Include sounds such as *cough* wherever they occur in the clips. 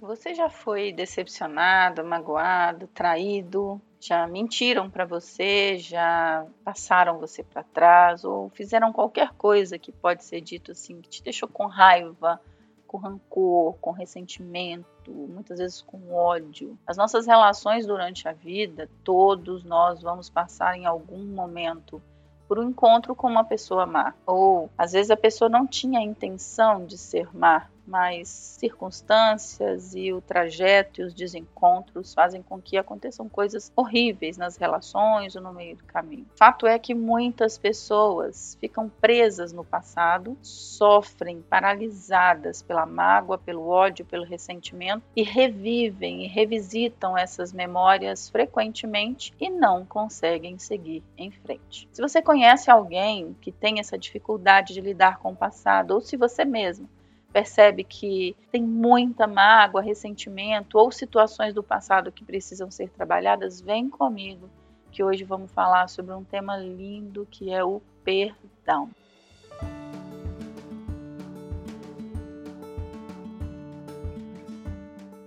Você já foi decepcionado, magoado, traído? Já mentiram para você? Já passaram você para trás? Ou fizeram qualquer coisa que pode ser dito assim, que te deixou com raiva, com rancor, com ressentimento, muitas vezes com ódio. As nossas relações durante a vida, todos nós vamos passar em algum momento por um encontro com uma pessoa má. Ou às vezes a pessoa não tinha a intenção de ser má, mas circunstâncias e o trajeto e os desencontros fazem com que aconteçam coisas horríveis nas relações ou no meio do caminho. Fato é que muitas pessoas ficam presas no passado, sofrem paralisadas pela mágoa, pelo ódio, pelo ressentimento e revivem e revisitam essas memórias frequentemente e não conseguem seguir em frente. Se você conhece alguém que tem essa dificuldade de lidar com o passado ou se você mesmo percebe que tem muita mágoa, ressentimento ou situações do passado que precisam ser trabalhadas, vem comigo, que hoje vamos falar sobre um tema lindo que é o perdão.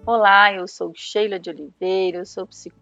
Olá, eu sou Sheila de Oliveira, eu sou psicóloga,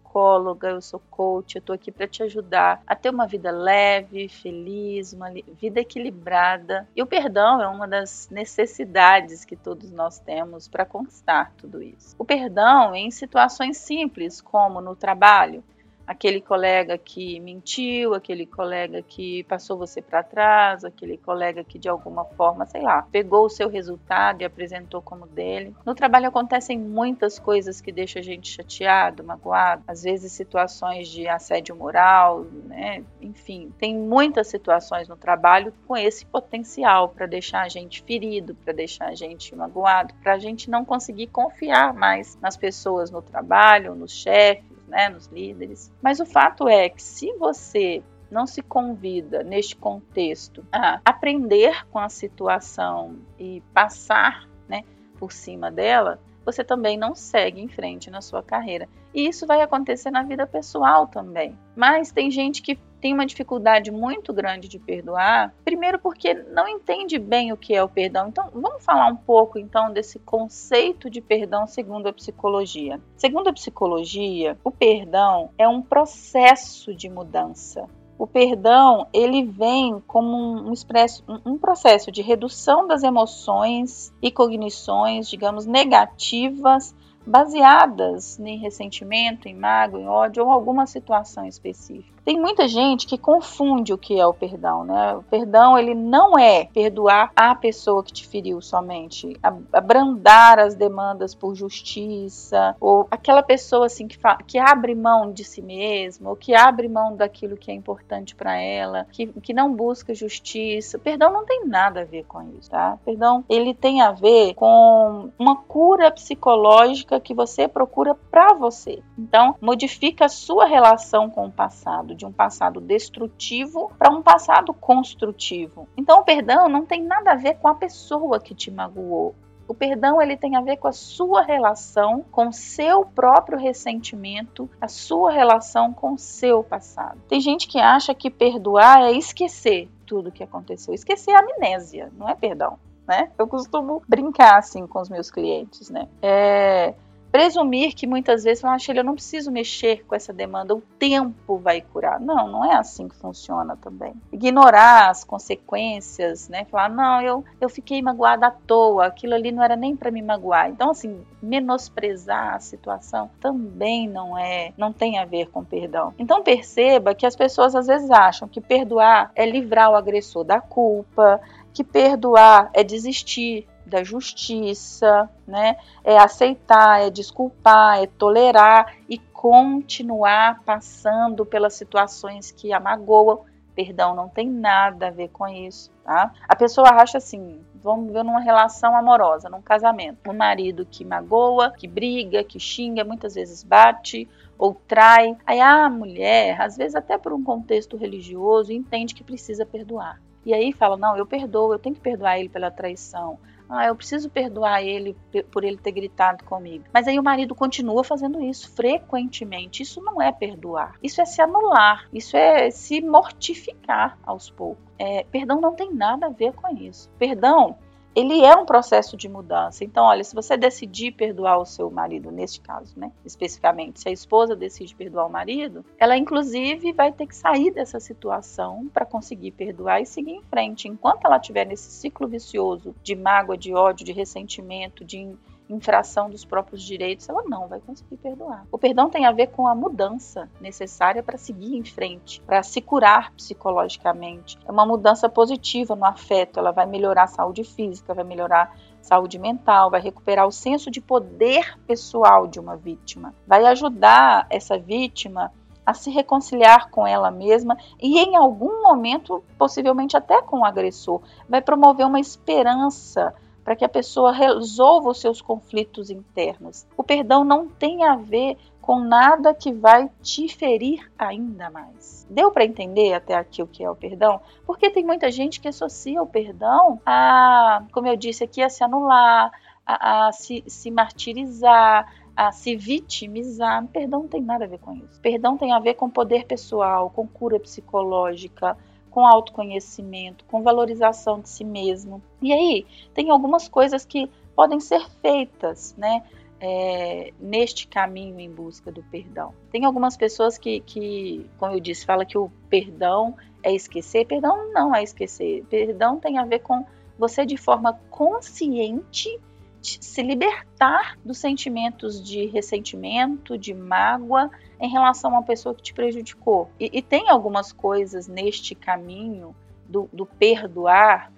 eu sou coach, eu estou aqui para te ajudar a ter uma vida leve, feliz, uma vida equilibrada. E o perdão é uma das necessidades que todos nós temos para conquistar tudo isso. O perdão em situações simples, como no trabalho, aquele colega que mentiu, aquele colega que passou você para trás, aquele colega que de alguma forma, sei lá, pegou o seu resultado e apresentou como dele. No trabalho acontecem muitas coisas que deixam a gente chateado, magoado, às vezes situações de assédio moral, né? Enfim, tem muitas situações no trabalho com esse potencial para deixar a gente ferido, para deixar a gente magoado, para a gente não conseguir confiar mais nas pessoas no trabalho, nos chefes né, nos líderes. Mas o fato é que se você não se convida neste contexto a aprender com a situação e passar né, por cima dela, você também não segue em frente na sua carreira. E isso vai acontecer na vida pessoal também. Mas tem gente que tem uma dificuldade muito grande de perdoar, primeiro porque não entende bem o que é o perdão. Então, vamos falar um pouco então desse conceito de perdão segundo a psicologia. Segundo a psicologia, o perdão é um processo de mudança. O perdão ele vem como um, expresso, um processo de redução das emoções e cognições, digamos, negativas baseadas em ressentimento, em mágoa, em ódio ou alguma situação específica. Tem muita gente que confunde o que é o perdão, né? O perdão, ele não é perdoar a pessoa que te feriu somente, abrandar as demandas por justiça, ou aquela pessoa assim que, que abre mão de si mesma, ou que abre mão daquilo que é importante para ela, que, que não busca justiça. Perdão não tem nada a ver com isso, tá? Perdão, ele tem a ver com uma cura psicológica que você procura para você. Então, modifica a sua relação com o passado de um passado destrutivo para um passado construtivo. Então, o perdão não tem nada a ver com a pessoa que te magoou. O perdão ele tem a ver com a sua relação com seu próprio ressentimento, a sua relação com o seu passado. Tem gente que acha que perdoar é esquecer tudo que aconteceu. Esquecer é amnésia, não é perdão. Né? Eu costumo brincar assim com os meus clientes, né? É, presumir que muitas vezes falam, ah, eu não preciso mexer com essa demanda, o tempo vai curar. Não, não é assim que funciona também. Ignorar as consequências, né? Falar, não, eu, eu fiquei magoada à toa, aquilo ali não era nem para me magoar. Então, assim, menosprezar a situação também não é, não tem a ver com perdão. Então, perceba que as pessoas às vezes acham que perdoar é livrar o agressor da culpa, que perdoar é desistir da justiça, né? É aceitar, é desculpar, é tolerar e continuar passando pelas situações que a magoam. Perdão não tem nada a ver com isso, tá? A pessoa acha assim, vamos ver numa relação amorosa, num casamento, um marido que magoa, que briga, que xinga, muitas vezes bate ou trai. Aí a mulher, às vezes até por um contexto religioso, entende que precisa perdoar. E aí fala: "Não, eu perdoo, eu tenho que perdoar ele pela traição. Ah, eu preciso perdoar ele por ele ter gritado comigo. Mas aí o marido continua fazendo isso frequentemente. Isso não é perdoar. Isso é se anular. Isso é se mortificar aos poucos. É, perdão não tem nada a ver com isso. Perdão ele é um processo de mudança. Então, olha, se você decidir perdoar o seu marido, neste caso, né, especificamente, se a esposa decide perdoar o marido, ela inclusive vai ter que sair dessa situação para conseguir perdoar e seguir em frente. Enquanto ela estiver nesse ciclo vicioso de mágoa, de ódio, de ressentimento, de infração dos próprios direitos, ela não vai conseguir perdoar. O perdão tem a ver com a mudança necessária para seguir em frente, para se curar psicologicamente. É uma mudança positiva no afeto, ela vai melhorar a saúde física, vai melhorar saúde mental, vai recuperar o senso de poder pessoal de uma vítima, vai ajudar essa vítima a se reconciliar com ela mesma e, em algum momento, possivelmente até com o agressor, vai promover uma esperança para que a pessoa resolva os seus conflitos internos. O perdão não tem a ver com nada que vai te ferir ainda mais. Deu para entender até aqui o que é o perdão? Porque tem muita gente que associa o perdão a, como eu disse aqui, a se anular, a, a se, se martirizar, a se vitimizar. Perdão não tem nada a ver com isso. Perdão tem a ver com poder pessoal, com cura psicológica, com autoconhecimento, com valorização de si mesmo. E aí, tem algumas coisas que podem ser feitas, né? É, neste caminho em busca do perdão. Tem algumas pessoas que, que, como eu disse, fala que o perdão é esquecer. Perdão não é esquecer. Perdão tem a ver com você de forma consciente se libertar dos sentimentos de ressentimento, de mágoa em relação a uma pessoa que te prejudicou. E, e tem algumas coisas neste caminho do, do perdoar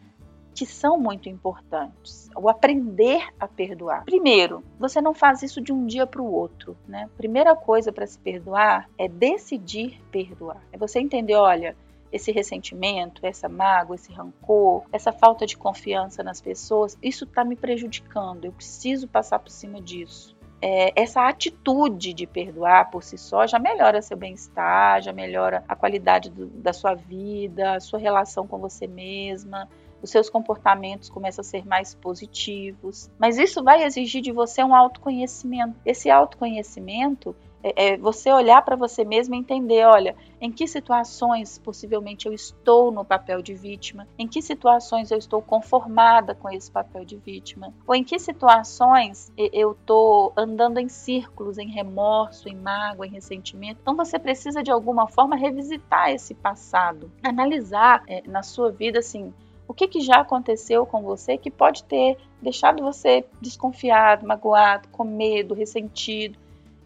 que são muito importantes. O aprender a perdoar. Primeiro, você não faz isso de um dia para o outro, né? Primeira coisa para se perdoar é decidir perdoar. É você entender, olha, esse ressentimento, essa mágoa, esse rancor, essa falta de confiança nas pessoas, isso está me prejudicando. Eu preciso passar por cima disso. É, essa atitude de perdoar por si só já melhora seu bem-estar, já melhora a qualidade do, da sua vida, a sua relação com você mesma, os seus comportamentos começam a ser mais positivos. Mas isso vai exigir de você um autoconhecimento. Esse autoconhecimento é, é você olhar para você mesmo e entender, olha, em que situações possivelmente eu estou no papel de vítima, em que situações eu estou conformada com esse papel de vítima, ou em que situações eu estou andando em círculos, em remorso, em mágoa, em ressentimento. Então você precisa de alguma forma revisitar esse passado, analisar é, na sua vida assim o que, que, já aconteceu com você que pode ter deixado você desconfiado, magoado, com medo, ressentido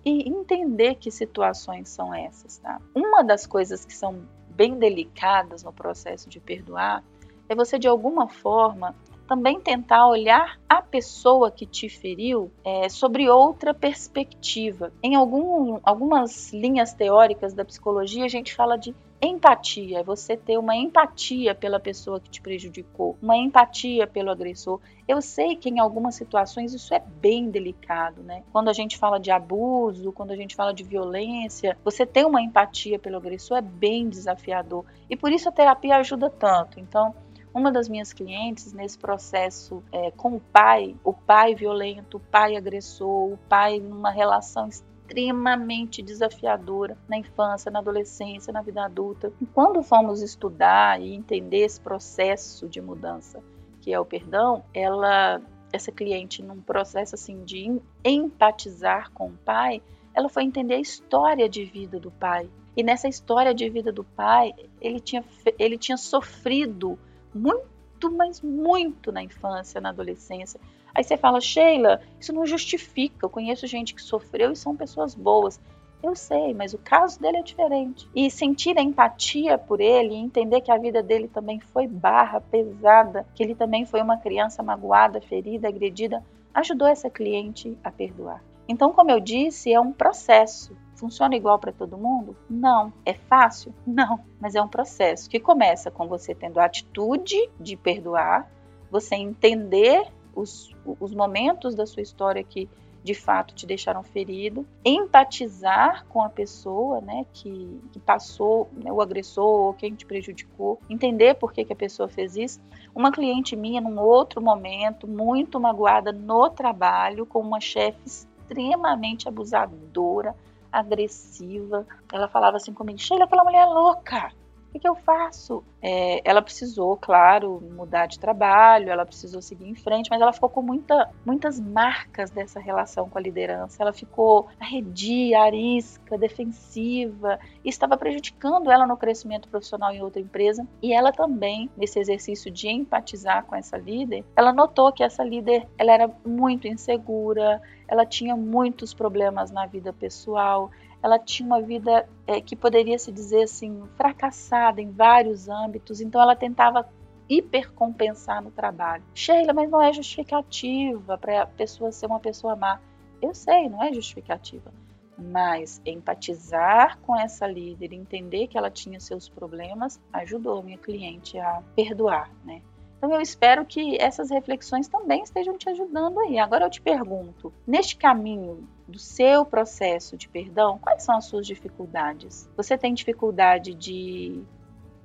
e entender que situações são essas, tá? Uma das coisas que são bem delicadas no processo de perdoar é você de alguma forma também tentar olhar a pessoa que te feriu é, sobre outra perspectiva. Em algum, algumas linhas teóricas da psicologia, a gente fala de empatia, é você ter uma empatia pela pessoa que te prejudicou, uma empatia pelo agressor. Eu sei que em algumas situações isso é bem delicado, né? Quando a gente fala de abuso, quando a gente fala de violência, você ter uma empatia pelo agressor é bem desafiador. E por isso a terapia ajuda tanto. Então, uma das minhas clientes nesse processo é, com o pai, o pai violento, o pai agressor, o pai numa relação extremamente desafiadora na infância, na adolescência, na vida adulta. E quando fomos estudar e entender esse processo de mudança, que é o perdão, ela essa cliente num processo assim de empatizar com o pai, ela foi entender a história de vida do pai. E nessa história de vida do pai, ele tinha, ele tinha sofrido muito, mas muito na infância, na adolescência. Aí você fala, Sheila, isso não justifica. Eu conheço gente que sofreu e são pessoas boas. Eu sei, mas o caso dele é diferente. E sentir a empatia por ele entender que a vida dele também foi barra, pesada, que ele também foi uma criança magoada, ferida, agredida, ajudou essa cliente a perdoar. Então, como eu disse, é um processo. Funciona igual para todo mundo? Não. É fácil? Não. Mas é um processo que começa com você tendo a atitude de perdoar, você entender os, os momentos da sua história que de fato te deixaram ferido, empatizar com a pessoa, né, que, que passou, né, o agressor ou quem te prejudicou, entender por que, que a pessoa fez isso. Uma cliente minha, num outro momento, muito magoada no trabalho, com uma chefe extremamente abusadora, agressiva. Ela falava assim comigo: Sheila, aquela mulher é louca. Que, que eu faço? É, ela precisou, claro, mudar de trabalho, ela precisou seguir em frente, mas ela ficou com muita, muitas marcas dessa relação com a liderança. Ela ficou arredia, arisca, defensiva, e estava prejudicando ela no crescimento profissional em outra empresa. E ela também, nesse exercício de empatizar com essa líder, ela notou que essa líder ela era muito insegura, ela tinha muitos problemas na vida pessoal, ela tinha uma vida é, que poderia se dizer assim fracassada em vários âmbitos, então ela tentava hipercompensar no trabalho. Sheila, mas não é justificativa para a pessoa ser uma pessoa má. Eu sei, não é justificativa. Mas empatizar com essa líder, entender que ela tinha seus problemas, ajudou minha cliente a perdoar, né? Então eu espero que essas reflexões também estejam te ajudando aí. Agora eu te pergunto, neste caminho do seu processo de perdão, quais são as suas dificuldades? Você tem dificuldade de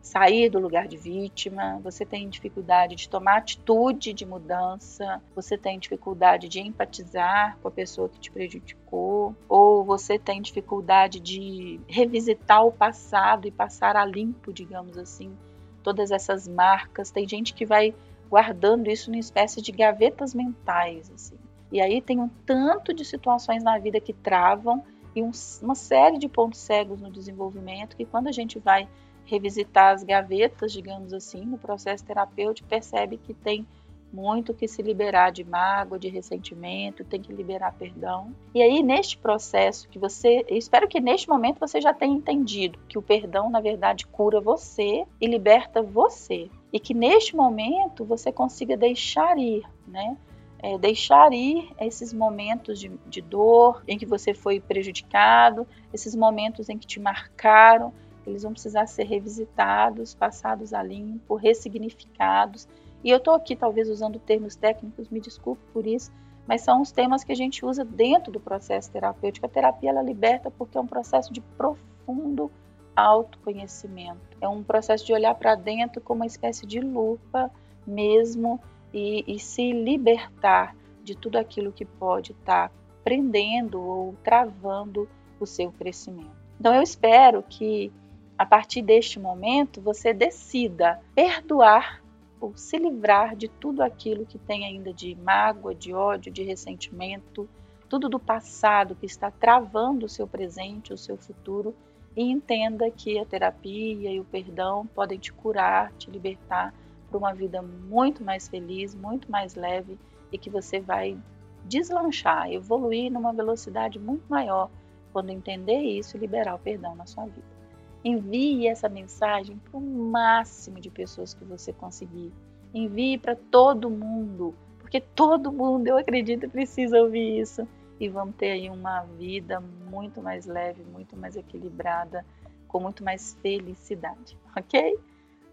sair do lugar de vítima, você tem dificuldade de tomar atitude de mudança, você tem dificuldade de empatizar com a pessoa que te prejudicou, ou você tem dificuldade de revisitar o passado e passar a limpo, digamos assim, todas essas marcas. Tem gente que vai guardando isso numa espécie de gavetas mentais, assim. E aí tem um tanto de situações na vida que travam e um, uma série de pontos cegos no desenvolvimento que quando a gente vai revisitar as gavetas, digamos assim, no processo terapêutico, percebe que tem muito que se liberar de mágoa, de ressentimento, tem que liberar perdão. E aí, neste processo que você, espero que neste momento você já tenha entendido que o perdão, na verdade, cura você e liberta você. E que neste momento você consiga deixar ir, né? É, deixar ir esses momentos de, de dor em que você foi prejudicado, esses momentos em que te marcaram, eles vão precisar ser revisitados, passados a limpo, ressignificados e eu estou aqui talvez usando termos técnicos, me desculpe por isso, mas são os temas que a gente usa dentro do processo terapêutico. A terapia ela liberta porque é um processo de profundo autoconhecimento. É um processo de olhar para dentro como uma espécie de lupa mesmo e, e, se libertar de tudo aquilo que pode estar tá prendendo ou travando o seu crescimento. Então eu espero que a partir deste momento você decida perdoar ou se livrar de tudo aquilo que tem ainda de mágoa, de ódio, de ressentimento, tudo do passado que está travando o seu presente, o seu futuro, e entenda que a terapia e o perdão podem te curar, te libertar para uma vida muito mais feliz, muito mais leve e que você vai deslanchar, evoluir numa velocidade muito maior quando entender isso e liberar o perdão na sua vida. Envie essa mensagem para o máximo de pessoas que você conseguir. Envie para todo mundo, porque todo mundo, eu acredito, precisa ouvir isso. E vamos ter aí uma vida muito mais leve, muito mais equilibrada, com muito mais felicidade, *laughs* ok?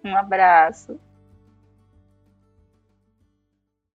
Um abraço.